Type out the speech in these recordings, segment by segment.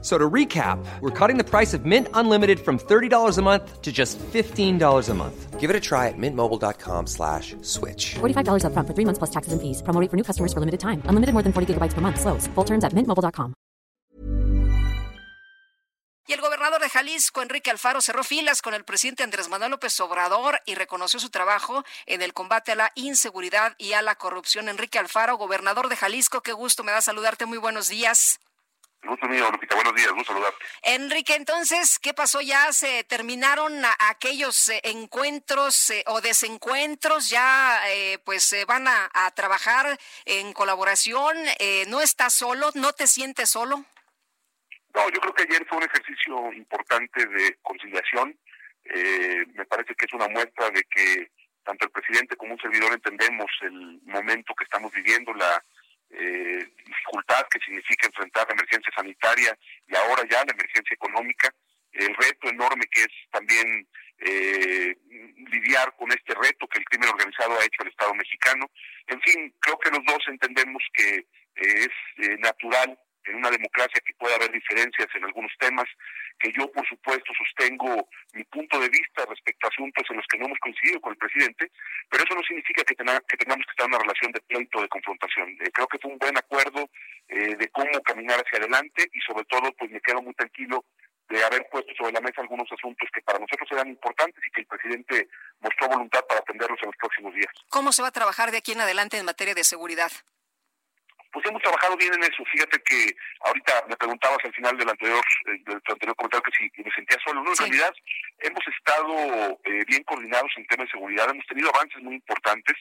So to recap, we're cutting the price of Mint Unlimited from $30 a month to just $15 a month. Give it a try at mintmobile.com slash switch. $45 up front for three months plus taxes and fees. Promo rate for new customers for limited time. Unlimited more than 40 gigabytes per month. Slows. Full terms at mintmobile.com. Y el gobernador de Jalisco, Enrique Alfaro, cerró filas con el presidente Andrés Manuel López Obrador y reconoció su trabajo en el combate a la inseguridad y a la corrupción. Enrique Alfaro, gobernador de Jalisco, qué gusto me da saludarte. Muy buenos días. Gusto mío, Lupita. Buenos días, gusto saludarte. Enrique, entonces, ¿qué pasó? ¿Ya se terminaron aquellos eh, encuentros eh, o desencuentros? ¿Ya eh, pues se van a, a trabajar en colaboración? Eh, ¿No estás solo? ¿No te sientes solo? No, yo creo que ayer fue un ejercicio importante de conciliación. Eh, me parece que es una muestra de que tanto el presidente como un servidor entendemos el momento que estamos viviendo, la eh, dificultad que significa enfrentar la emergencia sanitaria y ahora ya la emergencia económica, el reto enorme que es también eh, lidiar con este reto que el crimen organizado ha hecho al Estado mexicano. En fin, creo que los dos entendemos que eh, es eh, natural en una democracia que pueda haber diferencias en algunos temas, que yo por supuesto sostengo mi punto de vista respecto a asuntos en los que no hemos coincidido con el presidente, pero eso no significa que, tena- que tengamos que estar en una relación de pleito, de confrontación. Eh, creo que fue un buen acuerdo eh, de cómo caminar hacia adelante y sobre todo pues me quedo muy tranquilo de haber puesto sobre la mesa algunos asuntos que para nosotros eran importantes y que el presidente mostró voluntad para atenderlos en los próximos días. ¿Cómo se va a trabajar de aquí en adelante en materia de seguridad? Pues hemos trabajado bien en eso. Fíjate que ahorita me preguntabas al final del anterior, eh, del anterior comentario que si me sentía solo. No, en Sí. realidad hemos estado eh, bien coordinados en temas de seguridad. Hemos tenido avances muy importantes.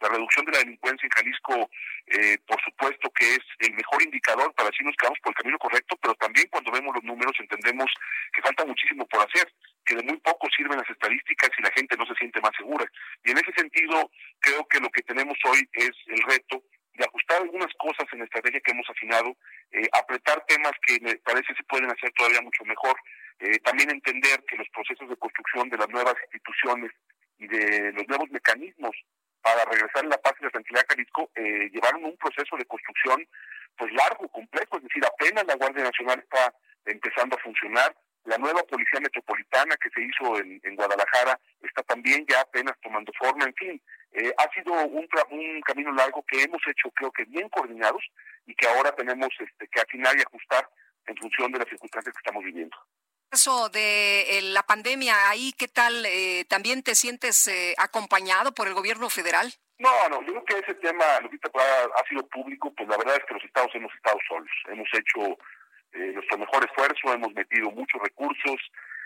La reducción de la delincuencia en Jalisco, eh, por supuesto que es el mejor indicador para si nos quedamos por el camino correcto, pero también cuando vemos los números entendemos que falta muchísimo por hacer, que de muy poco sirven las estadísticas y la gente no se siente más segura. Y en ese sentido, creo que lo que tenemos hoy es el reto de ajustar algunas cosas en la estrategia que hemos afinado, apretar temas que me parece se pueden hacer todavía mucho mejor, eh, también entender que los procesos de construcción de las nuevas instituciones y de los nuevos mecanismos para regresar la paz y la tranquilidad a Jalisco eh, llevaron un proceso de construcción pues largo, complejo, es decir, apenas la Guardia Nacional está empezando a funcionar, la nueva Policía Metropolitana que se hizo en, en Guadalajara está también ya apenas tomando forma, en fin, eh, ha sido un, un camino largo que hemos hecho creo que bien coordinados y que ahora tenemos este, que afinar y ajustar en función de las circunstancias que estamos viviendo. Eso de eh, la pandemia, ahí, ¿qué tal? Eh, ¿También te sientes eh, acompañado por el gobierno federal? No, no, yo creo que ese tema, Lupita, pues, ha, ha sido público, pues la verdad es que los estados hemos estado solos. Hemos hecho eh, nuestro mejor esfuerzo, hemos metido muchos recursos,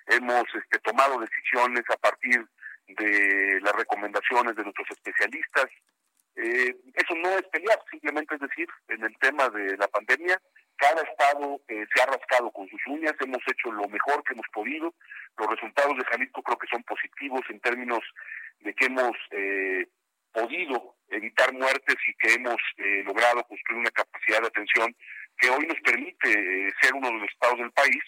hemos este, tomado decisiones a partir de las recomendaciones de nuestros especialistas. Eh, eso no es pelear, simplemente es decir, en el tema de la pandemia, cada estado eh, se ha rascado con sus uñas, hemos hecho lo mejor que hemos podido. Los resultados de Jalisco creo que son positivos en términos de que hemos eh, podido evitar muertes y que hemos eh, logrado construir una capacidad de atención que hoy nos permite eh, ser uno de los estados del país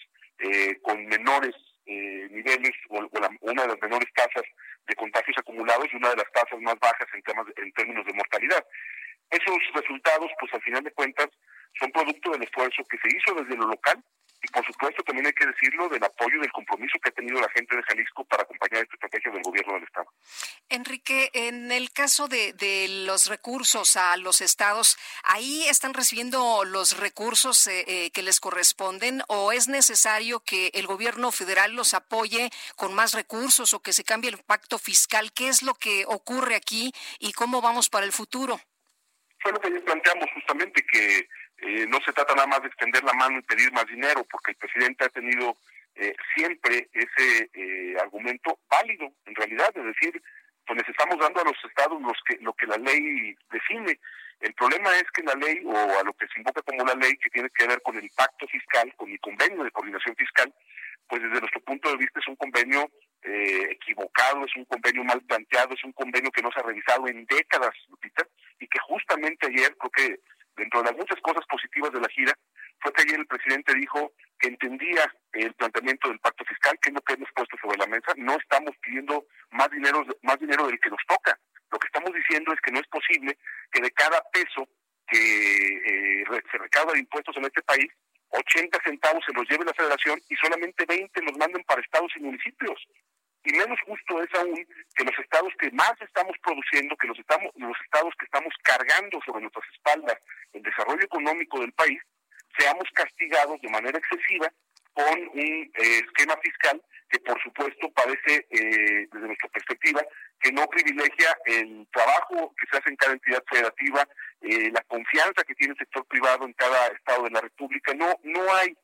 con menores eh, niveles o, la- una de las menores tasas de contagios acumulados y una de las tasas más bajas en temas en términos de mortalidad. Esos resultados, pues al final de cuentas, son producto del esfuerzo que se hizo desde lo local y por supuesto también hay que decirlo del apoyo y del compromiso que ha tenido la gente de Jalisco para acompañar esta estrategia del gobierno del estado. Enrique, en el caso de, de los recursos a los estados, ¿ahí están recibiendo los recursos eh, eh, que les corresponden o es necesario que el gobierno federal los apoye con más recursos o que se cambie el pacto fiscal? ¿Qué es lo que ocurre aquí y cómo vamos para el futuro? Fue lo que ayer planteamos justamente, que eh, no se trata nada más de extender la mano y pedir más dinero, porque el presidente ha tenido eh, siempre ese eh, argumento válido, en realidad, es decir, pues les estamos dando a los estados los que, lo que la ley define. El problema es que la ley, o a lo que se invoca como la ley, que tiene que ver con el pacto fiscal, con el convenio de coordinación fiscal, pues desde nuestro punto de vista es un convenio eh, equivocado, es un convenio mal planteado, es un convenio que no se ha revisado en décadas, Lupita, y que justamente ayer, creo que dentro de las muchas cosas positivas de la gira, Creo que ayer el presidente dijo que entendía el planteamiento del pacto fiscal, que es lo que hemos sobre la mesa. No estamos pidiendo más dinero, más dinero del que nos toca. Lo que estamos diciendo es que no es posible que de cada peso que eh, se recauda de impuestos en este país, 80 centavos se los lleve la federación y solamente 20 los manden para estados y municipios. Y menos justo es aún que los estados que más estamos produciendo, que los, estamos, los estados que estamos cargando sobre nuestras espaldas el desarrollo económico del país, seamos castigados de manera excesiva con un eh, esquema fiscal que por supuesto parece, eh, desde nuestra perspectiva, que no privilegia el trabajo que se hace en cada entidad federativa, eh, la confianza que tiene el sector privado en cada estado de la República. No, no hay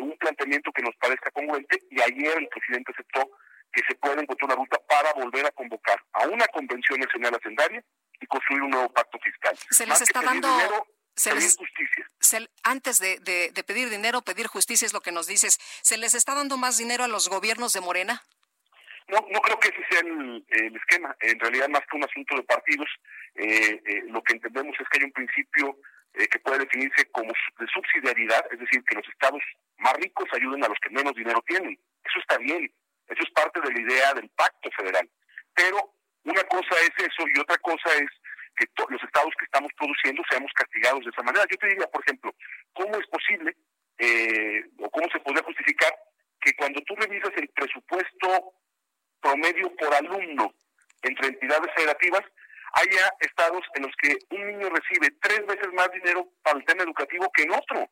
un planteamiento que nos parezca congruente y ayer el presidente aceptó que se puede encontrar una ruta para volver a convocar a una convención nacional hacendaria y construir un nuevo pacto fiscal. Se les está dando se les, justicia. antes de, de, pedir dinero, pedir justicia es lo que nos dices. ¿Se les está dando más dinero a los gobiernos de Morena? No, no creo que ese sea el, esquema. En realidad, más que un asunto de partidos, eh, eh, lo que entendemos es que hay un principio eh, que puede definirse como de subsidiariedad, es decir, que los estados más ricos ayuden a los que menos dinero tienen. Eso está bien. Eso es parte de la idea del pacto federal. Pero una cosa es eso y otra cosa es que los estados que estamos produciendo seamos castigados de esa manera. Yo te diría, por ejemplo, ¿cómo es posible eh, o cómo se podría justificar que cuando tú revisas el presupuesto promedio por alumno entre entidades federativas, haya estados en los que un niño recibe tres veces más dinero para el tema educativo que en otro?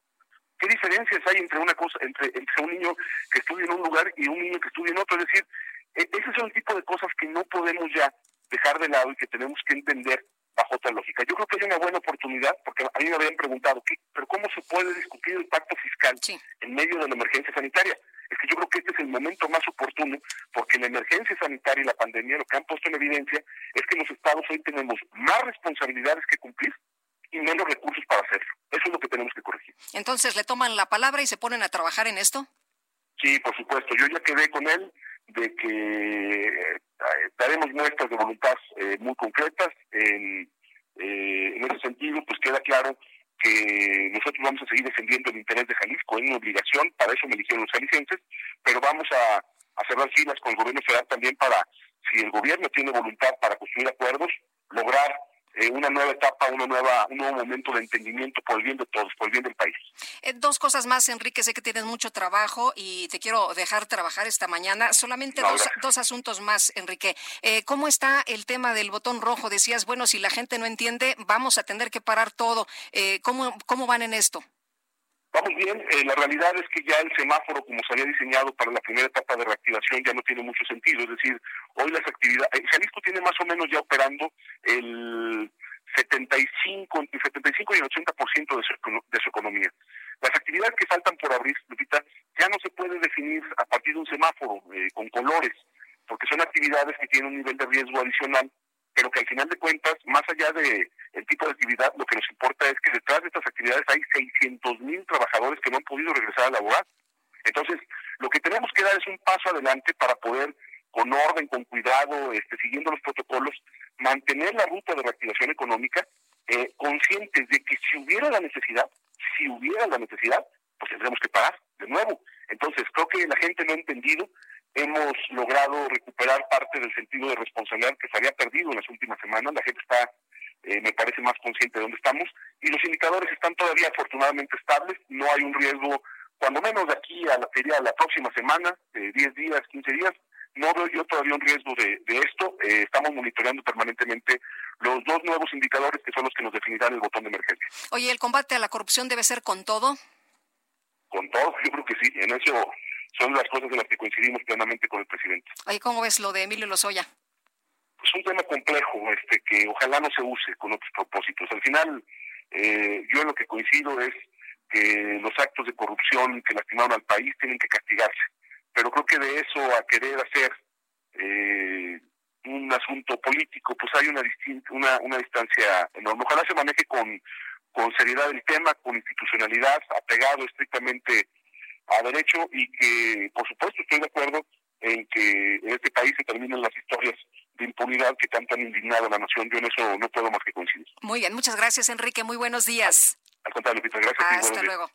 ¿Qué diferencias hay entre una cosa, entre, entre un niño que estudia en un lugar y un niño que estudia en otro? Es decir, e, ese es el tipo de cosas que no podemos ya dejar de lado y que tenemos que entender bajo otra lógica. Yo creo que hay una buena oportunidad, porque a mí me habían preguntado, ¿qué, ¿pero cómo se puede discutir el pacto fiscal en medio de la emergencia sanitaria? Es que yo creo que este es el momento más oportuno, porque la emergencia sanitaria y la pandemia lo que han puesto en evidencia es que los estados hoy tenemos más responsabilidades que cumplir y menos recursos para hacerlo. Eso es lo que tenemos que corregir. Entonces, ¿le toman la palabra y se ponen a trabajar en esto? Sí, por supuesto. Yo ya quedé con él de que daremos muestras de voluntad eh, muy concretas. En, eh, ese sentido, pues queda claro que nosotros vamos a seguir defendiendo el interés de Jalisco, es una obligación, para eso me eligieron los jaliscienses, pero vamos a, a cerrar filas con el gobierno federal también para, si el gobierno tiene voluntad para construir acuerdos, lograr eh, una nueva etapa, una nueva, un nuevo momento de entendimiento por el bien de todos, por el bien del país. Eh, dos cosas más, Enrique, sé que tienes mucho trabajo y te quiero dejar trabajar esta mañana. Solamente dos, dos, asuntos más, Enrique. Eh, ¿Cómo está el tema del botón rojo? Decías, bueno, si la gente no entiende, vamos a tener que parar todo. ¿cómo, ¿Cómo van en esto? Vamos bien, eh, la realidad es que ya el semáforo, como se había diseñado para la primera etapa de reactivación, ya no tiene mucho sentido. Es decir, hoy las actividades, eh, Jalisco tiene más menos ya operando el 75, entre 75 y el 80% de su, de su economía. Las actividades que faltan por abrir, Lupita, ya no se puede definir a partir de un semáforo eh, con colores, porque son actividades que tienen un nivel de riesgo adicional pero que al final de cuentas, más allá de tipo de actividad, lo que nos importa es que detrás de estas actividades hay 600 mil trabajadores que no han podido regresar a laborar. Entonces, lo que tenemos que dar es un paso adelante para poder, con orden, cuidado, este, siguiendo los protocolos, mantener la ruta de reactivación económica, eh, conscientes de que si hubiera la necesidad, si hubiera la necesidad, pues tendremos que parar de nuevo. Entonces, creo que la gente no ha entendido hemos logrado recuperar parte del sentido de responsabilidad que se había perdido en las últimas semanas. La gente está, eh, me parece, más consciente de dónde estamos y los indicadores están todavía afortunadamente estables. No hay un riesgo, cuando menos de aquí a la, feria la próxima semana, de 10 días, 15 días, no veo yo todavía un riesgo de, esto. Eh, estamos monitoreando permanentemente los dos nuevos indicadores que son los que nos definirán el botón de emergencia. Oye, ¿el combate a la corrupción debe ser con todo? Con todo, yo creo que sí. En eso son las cosas en las que coincidimos plenamente con el presidente. Oye, ¿cómo ves lo de Emilio Lozoya? Pues un tema complejo, este que ojalá no se use con otros propósitos. Al final, eh, yo en lo que coincido es que los actos de corrupción que lastimaron al país tienen que castigarse. Pero creo que de eso a querer hacer eh, un asunto político, pues hay una, una, una distancia enorme. Ojalá se maneje con, con seriedad el tema, con institucionalidad, apegado estrictamente a derecho y que, por supuesto, estoy de acuerdo en que en este país se terminen las historias de impunidad que tanto han indignado a la nación. Yo en eso no puedo más que coincidir. Muy bien, muchas gracias, Enrique. Muy buenos días. Al contrario, Lupita, gracias. Hasta luego.